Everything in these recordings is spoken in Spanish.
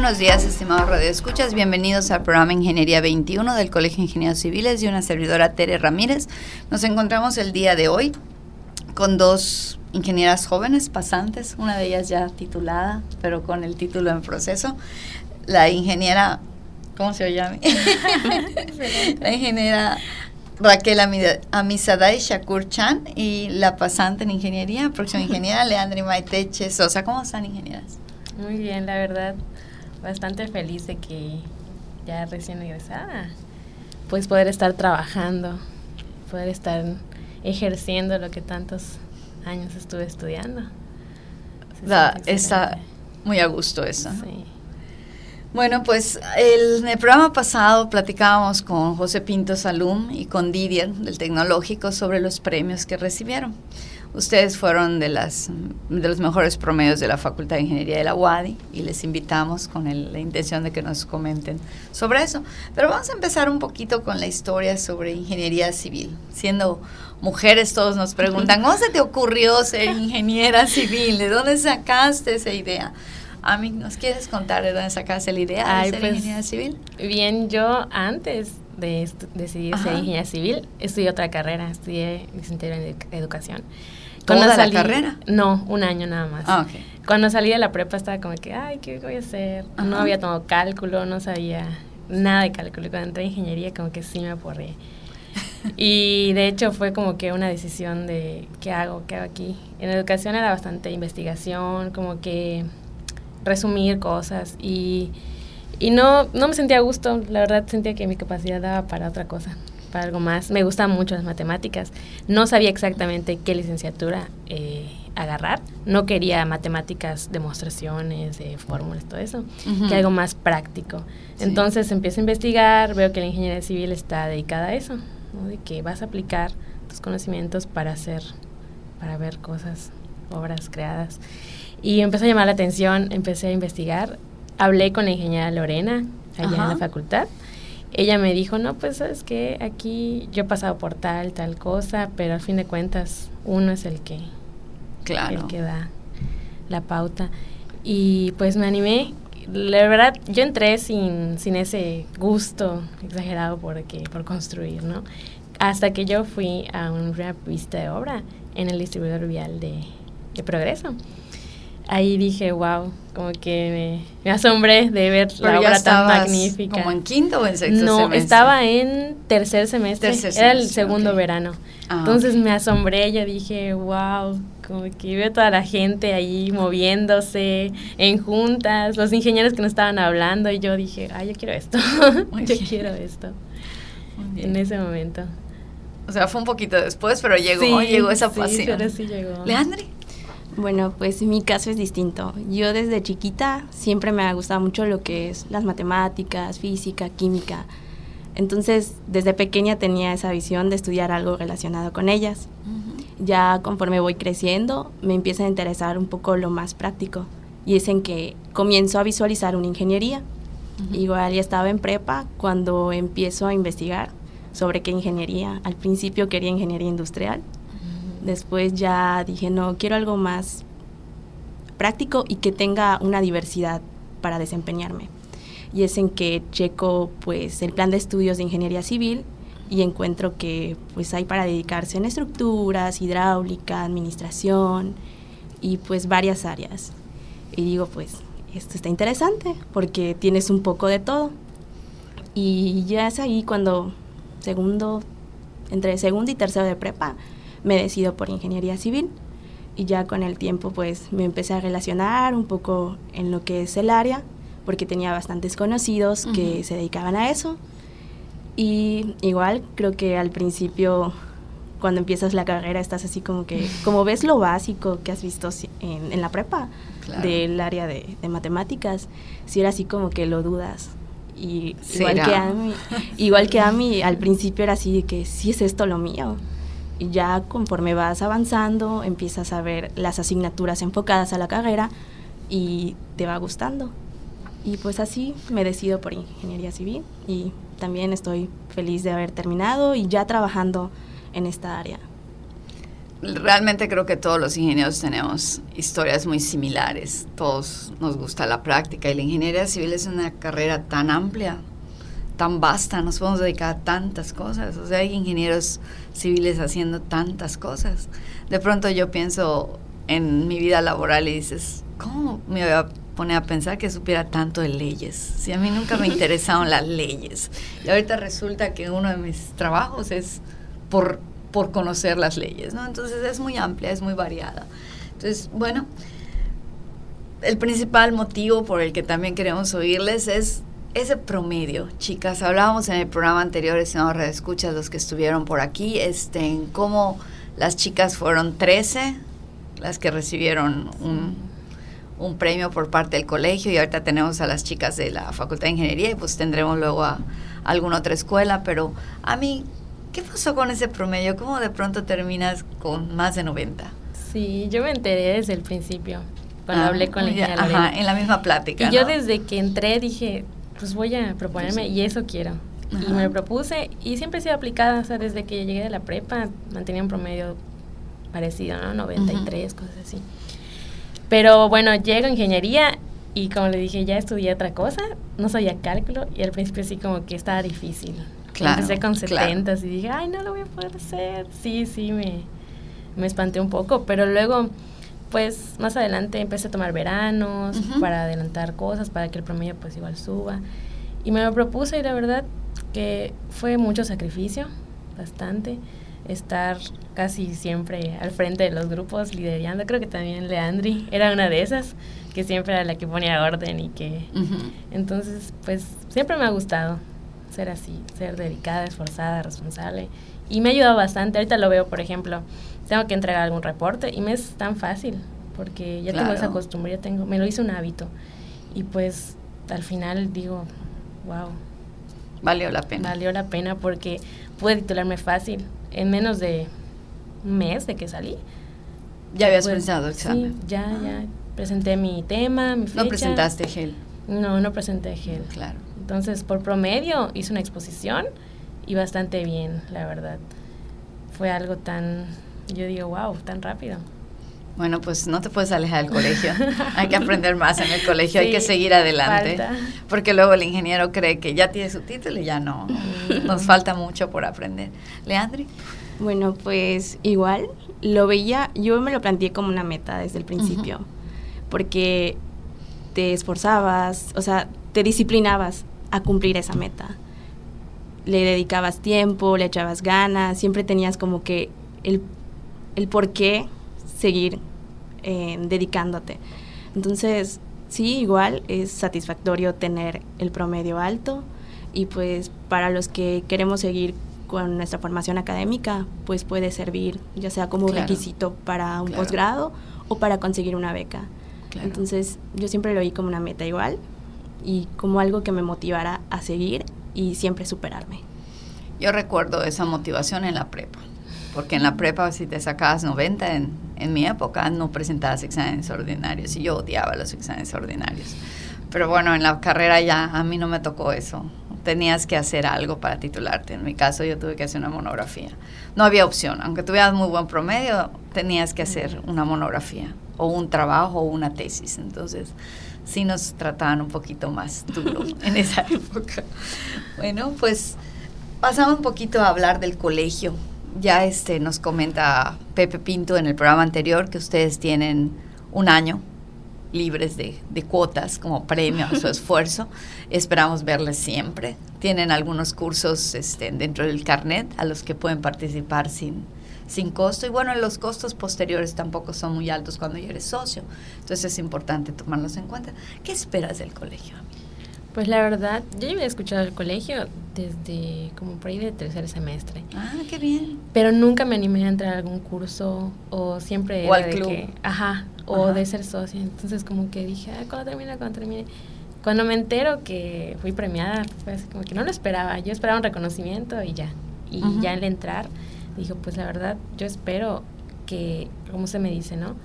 buenos días, estimados radioescuchas. Bienvenidos al programa Ingeniería 21 del Colegio de Ingenieros Civiles y una servidora Tere Ramírez. Nos encontramos el día de hoy con dos ingenieras jóvenes pasantes, una de ellas ya titulada, pero con el título en proceso. La ingeniera, ¿cómo se llama? la ingeniera Raquel Amisadai Shakur Chan y la pasante en ingeniería, próxima ingeniera Leandri Maiteche Sosa. ¿Cómo están, ingenieras? Muy bien, la verdad, bastante feliz de que ya recién egresada, pues poder estar trabajando, poder estar ejerciendo lo que tantos años estuve estudiando. está muy a gusto eso. Sí. Bueno, pues el, en el programa pasado platicábamos con José Pinto Salum y con Didier del Tecnológico sobre los premios que recibieron. Ustedes fueron de, las, de los mejores promedios de la Facultad de Ingeniería de la UADI y les invitamos con la intención de que nos comenten sobre eso. Pero vamos a empezar un poquito con la historia sobre ingeniería civil. Siendo mujeres, todos nos preguntan, ¿cómo se te ocurrió ser ingeniera civil? ¿De dónde sacaste esa idea? A mí, ¿nos quieres contar de dónde sacaste la idea de ser pues, ingeniera civil? Bien, yo antes de decidir ser ingeniera civil, estudié otra carrera, estudié licenciatura en educación. ¿Toda la carrera? No, un año nada más. Ah, Cuando salí de la prepa estaba como que, ay, ¿qué voy a hacer? No había tomado cálculo, no sabía nada de cálculo. Y cuando entré a ingeniería como que sí me aporré. y de hecho fue como que una decisión de qué hago, qué hago aquí. En educación era bastante investigación, como que resumir cosas y, y no, no me sentía a gusto, la verdad sentía que mi capacidad daba para otra cosa para algo más. Me gustaban mucho las matemáticas. No sabía exactamente qué licenciatura eh, agarrar. No quería matemáticas, demostraciones, de fórmulas, todo eso. Que algo más práctico. Entonces empiezo a investigar, veo que la ingeniería civil está dedicada a eso, de que vas a aplicar tus conocimientos para hacer, para ver cosas, obras creadas. Y empezó a llamar la atención, empecé a investigar. Hablé con la ingeniera Lorena allá en la facultad ella me dijo, no, pues sabes que aquí yo he pasado por tal, tal cosa, pero al fin de cuentas uno es el que, claro. el que da la pauta. Y pues me animé. La verdad, yo entré sin, sin ese gusto exagerado por, por construir, ¿no? Hasta que yo fui a una vista de obra en el distribuidor vial de, de Progreso ahí dije, wow, como que me, asombré de ver la obra tan magnífica. ¿Como en quinto o en sexto no, semestre? No, estaba en tercer semestre, era el segundo verano. Ah, Entonces me asombré, yo dije, wow, como que veo toda la gente ahí moviéndose en juntas, los ingenieros que nos estaban hablando y yo dije, ay, yo quiero esto, yo quiero esto. En ese momento. O sea, fue un poquito después, pero llegó, llegó esa pasión. Sí, pero sí llegó. Leandri. Bueno, pues mi caso es distinto. Yo desde chiquita siempre me ha gustado mucho lo que es las matemáticas, física, química. Entonces, desde pequeña tenía esa visión de estudiar algo relacionado con ellas. Ya conforme voy creciendo, me empieza a interesar un poco lo más práctico. Y es en que comienzo a visualizar una ingeniería. Igual ya estaba en prepa cuando empiezo a investigar sobre qué ingeniería. Al principio quería ingeniería industrial Después ya dije, no, quiero algo más práctico y que tenga una diversidad para desempeñarme. Y es en que checo pues el plan de estudios de ingeniería civil y encuentro que pues hay para dedicarse en estructuras, hidráulica, administración y pues varias áreas. Y digo, pues esto está interesante porque tienes un poco de todo. Y ya es ahí cuando segundo, entre segundo y tercero de prepa, me decido por ingeniería civil. Y ya con el tiempo pues me empecé a relacionar un poco en lo que es el área porque tenía bastantes conocidos que se dedicaban a eso. Y igual creo que al principio cuando empiezas la carrera estás así como que como ves lo básico que has visto en, la prepa del área de, matemáticas si era así como que lo dudas. Y igual que a mí igual que a mí al principio era así de que si es esto lo mío ya conforme vas avanzando, empiezas a ver las asignaturas enfocadas a la carrera y te va gustando. Y pues así me decido por ingeniería civil y también estoy feliz de haber terminado y ya trabajando en esta área. realmente creo que todos los ingenieros tenemos historias muy similares. Todos nos gusta la práctica y la ingeniería civil es una carrera tan amplia, tan vasta, nos podemos dedicar a tantas cosas. O sea, hay ingenieros civiles haciendo tantas cosas. De pronto yo pienso en mi vida laboral y dices, ¿cómo me voy a poner a pensar que supiera tanto de leyes? Si a mí nunca me interesaron las leyes. Y ahorita resulta que uno de mis trabajos es por por conocer las leyes, ¿no? Entonces es muy amplia, es muy variada. Entonces, bueno, el principal motivo por el que también queremos oírles es ese promedio, chicas. Hablábamos en el programa anterior, estimados escuchas los que estuvieron por aquí, este, en cómo las chicas fueron 13 las que recibieron un, un, premio por parte del colegio y ahorita tenemos a las chicas de la Facultad de Ingeniería y pues tendremos luego a alguna otra escuela, pero a mí ¿Qué pasó con ese promedio? ¿Cómo de pronto terminas con más de 90? Sí, yo me enteré desde el principio, cuando ah, hablé con la ingeniera Ajá, en la misma plática. Y yo desde que entré dije, pues voy a proponerme y eso quiero. Y me lo propuse y siempre he sido aplicada, o sea, desde que llegué de la prepa mantenía un promedio parecido, ¿no? 93, cosas así. Pero bueno, llego a ingeniería y como le dije, ya estudié otra cosa, no sabía cálculo y al principio sí como que estaba difícil. Empecé con 70 y dije, ay, no lo voy a poder hacer. Sí, sí, me, me espanté un poco, pero luego, pues más adelante empecé a tomar veranos para adelantar cosas, para que el promedio pues igual suba. Y me lo propuse y la verdad que fue mucho sacrificio, bastante, estar casi siempre al frente de los grupos, liderando. Creo que también Leandri era una de esas, que siempre era la que ponía orden y que... Entonces, pues siempre me ha gustado ser así, ser dedicada, esforzada, responsable. Y me ha ayudado bastante. Ahorita lo veo, por ejemplo, tengo que entregar algún reporte y me es tan fácil porque ya tengo esa costumbre, ya tengo, me lo hice un hábito. Y pues al final digo, wow. Valió la pena. Valió la pena porque pude titularme fácil. En menos de un mes de que salí. ¿Ya habías pues, pensado el examen? Sí, ya, ya. Presenté mi tema, mi fecha. ¿No presentaste GEL? No, no presenté GEL. Claro. Entonces, por promedio, hice una exposición y bastante bien, la verdad. Fue algo tan, yo digo, wow, tan rápido. Bueno, pues no te puedes alejar del colegio. hay que aprender más en el colegio, hay que seguir adelante. Porque luego el ingeniero cree que ya tiene su título y ya no. Nos falta mucho por aprender. Leandri. Bueno, pues igual lo veía, yo me lo planteé como una meta desde el principio, porque te esforzabas, o sea, te disciplinabas a cumplir esa meta. Le dedicabas tiempo, le echabas ganas, siempre tenías como que el, el por qué seguir eh, dedicándote. Entonces, sí, igual es satisfactorio tener el promedio alto y pues para los que queremos seguir con nuestra formación académica, pues puede servir ya sea como requisito para un posgrado o para conseguir una beca. Entonces, yo siempre lo vi como una meta igual y como algo que me motivara a seguir y siempre superarme. Yo recuerdo esa motivación en la prepa, porque en la prepa si te sacabas 90, en, en mi época no presentabas exámenes ordinarios y yo odiaba los exámenes ordinarios. Pero bueno, en la carrera ya a mí no me tocó eso. Tenías que hacer algo para titularte. En mi caso yo tuve que hacer una monografía. No había opción. Aunque tuvieras muy buen promedio, tenías que hacer una monografía o un trabajo o una tesis. Entonces, sí nos trataban un poquito más duro en esa época. Bueno, pues pasamos un poquito a hablar del colegio. Ya este nos comenta Pepe Pinto en el programa anterior que ustedes tienen un año libres de, cuotas como premio a su esfuerzo. Esperamos verles siempre. Tienen algunos cursos este, dentro del carnet a los que pueden participar sin, sin costo. Y bueno, los costos posteriores tampoco son muy altos cuando ya eres socio. Entonces es importante tomarlos en cuenta. ¿Qué esperas del colegio? Pues la verdad, yo ya había escuchado el colegio desde como por ahí de tercer semestre. Ah, qué bien. Pero nunca me animé a entrar a algún curso o siempre o al club. ajá, o de ser socio. Entonces como que dije, ah, cuando termine, cuando termine. Cuando me entero que fui premiada, fue así como que no lo esperaba. Yo esperaba un reconocimiento y ya. Y ya al entrar, dijo, pues la verdad, yo espero que, como se me dice, ¿no?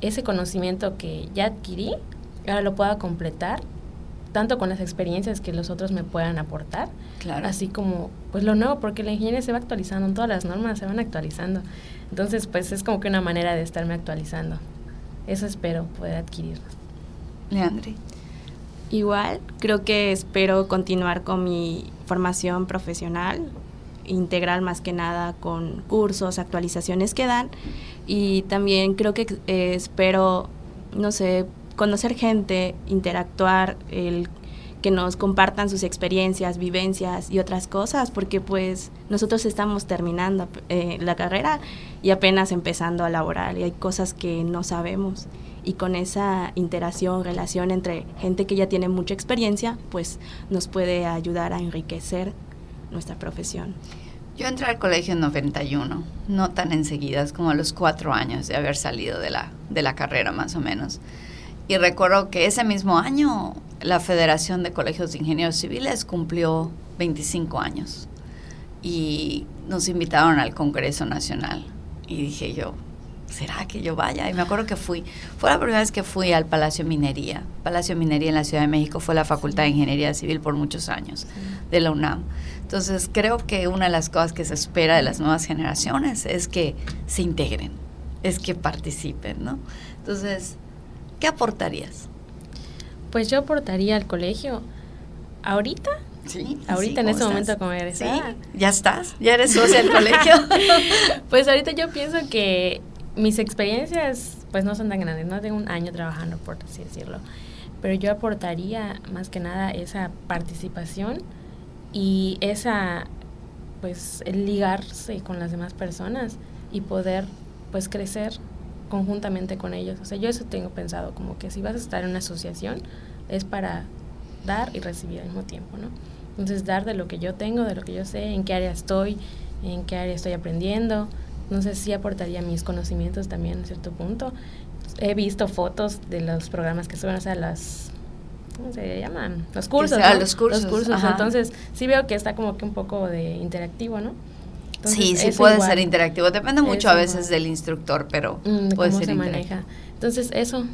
Ese conocimiento que ya adquirí, ahora lo pueda completar tanto con las experiencias que los otros me puedan aportar, así como pues lo nuevo, porque la ingeniería se va actualizando, todas las normas se van actualizando. Entonces, pues es como que una manera de estarme actualizando. Eso espero poder adquirir. Leandre. Igual, creo que espero continuar con mi formación profesional, integral más que nada con cursos, actualizaciones que dan y también creo que eh, espero, no sé, conocer gente, interactuar, el que nos compartan sus experiencias, vivencias y otras cosas, porque pues nosotros estamos terminando eh, la carrera y apenas empezando a laborar y hay cosas que no sabemos y con esa interacción, relación entre gente que ya tiene mucha experiencia, pues nos puede ayudar a enriquecer nuestra profesión. Yo entré al colegio en 91, no tan enseguida, como a los cuatro años de haber salido de la, de la carrera más o menos. Y recuerdo que ese mismo año la Federación de Colegios de Ingenieros Civiles cumplió 25 años y nos invitaron al Congreso Nacional. Y dije yo, ¿será que yo vaya? Y me acuerdo que fui, fue la primera vez que fui al Palacio Minería. Palacio Minería en la Ciudad de México fue la Facultad de Ingeniería Civil por muchos años de la UNAM. Entonces creo que una de las cosas que se espera de las nuevas generaciones es que se integren, es que participen, ¿no? Entonces, ¿Qué aportarías? Pues yo aportaría al colegio. ¿Ahorita? Sí. Ahorita en este momento como eres. Sí, ya estás, ya eres socia del colegio. pues ahorita yo pienso que mis experiencias pues no son tan grandes, no tengo un año trabajando por así decirlo, pero yo aportaría más que nada esa participación y esa pues el ligarse con las demás personas y poder pues crecer conjuntamente con ellos. O sea, yo eso tengo pensado, como que si vas a estar en una asociación es para dar y recibir al mismo tiempo, ¿no? Entonces, dar de lo que yo tengo, de lo que yo sé, en qué área estoy, en qué área estoy aprendiendo. No sé si aportaría mis conocimientos también a cierto punto. He visto fotos de los programas que suben, o sea, las... ¿Cómo se llaman? Los cursos. Los cursos. Los cursos. Entonces, sí veo que está como que un poco de interactivo, ¿no? Sí, sí puede ser interactivo. Depende mucho a veces del instructor, pero mm, puede ser se maneja. Entonces, eso,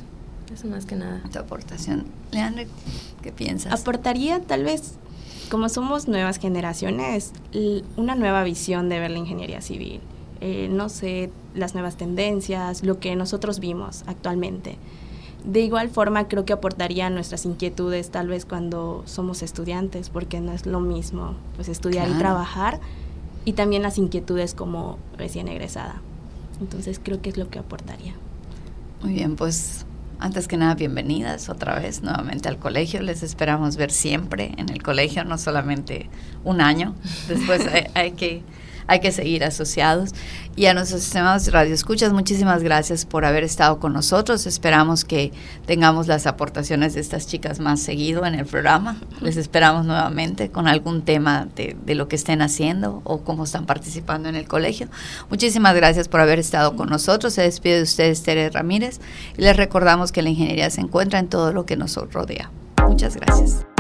eso más que nada. Tu aportación. Leandro, ¿qué piensas? Aportaría tal vez, como somos nuevas generaciones, una nueva visión de ver la ingeniería civil. Eh, no sé, las nuevas tendencias, lo que nosotros vimos actualmente. De igual forma, creo que aportaría nuestras inquietudes tal vez cuando somos estudiantes, porque no es lo mismo pues estudiar y trabajar y también las inquietudes como recién egresada. Entonces creo que es lo que aportaría. Muy bien, pues antes que nada, bienvenidas otra vez nuevamente al colegio. Les esperamos ver siempre en el colegio, no solamente un año. Después hay que hay que seguir asociados. Y a nuestros estimados radioescuchas, muchísimas gracias por haber estado con nosotros. Esperamos que tengamos las aportaciones de estas chicas más seguido en el programa. Les esperamos nuevamente con algún tema de, de lo que estén haciendo o cómo están participando en el colegio. Muchísimas gracias por haber estado con nosotros. Se despide de ustedes Tere Ramírez y les recordamos que la ingeniería se encuentra en todo lo que nos rodea. Muchas gracias.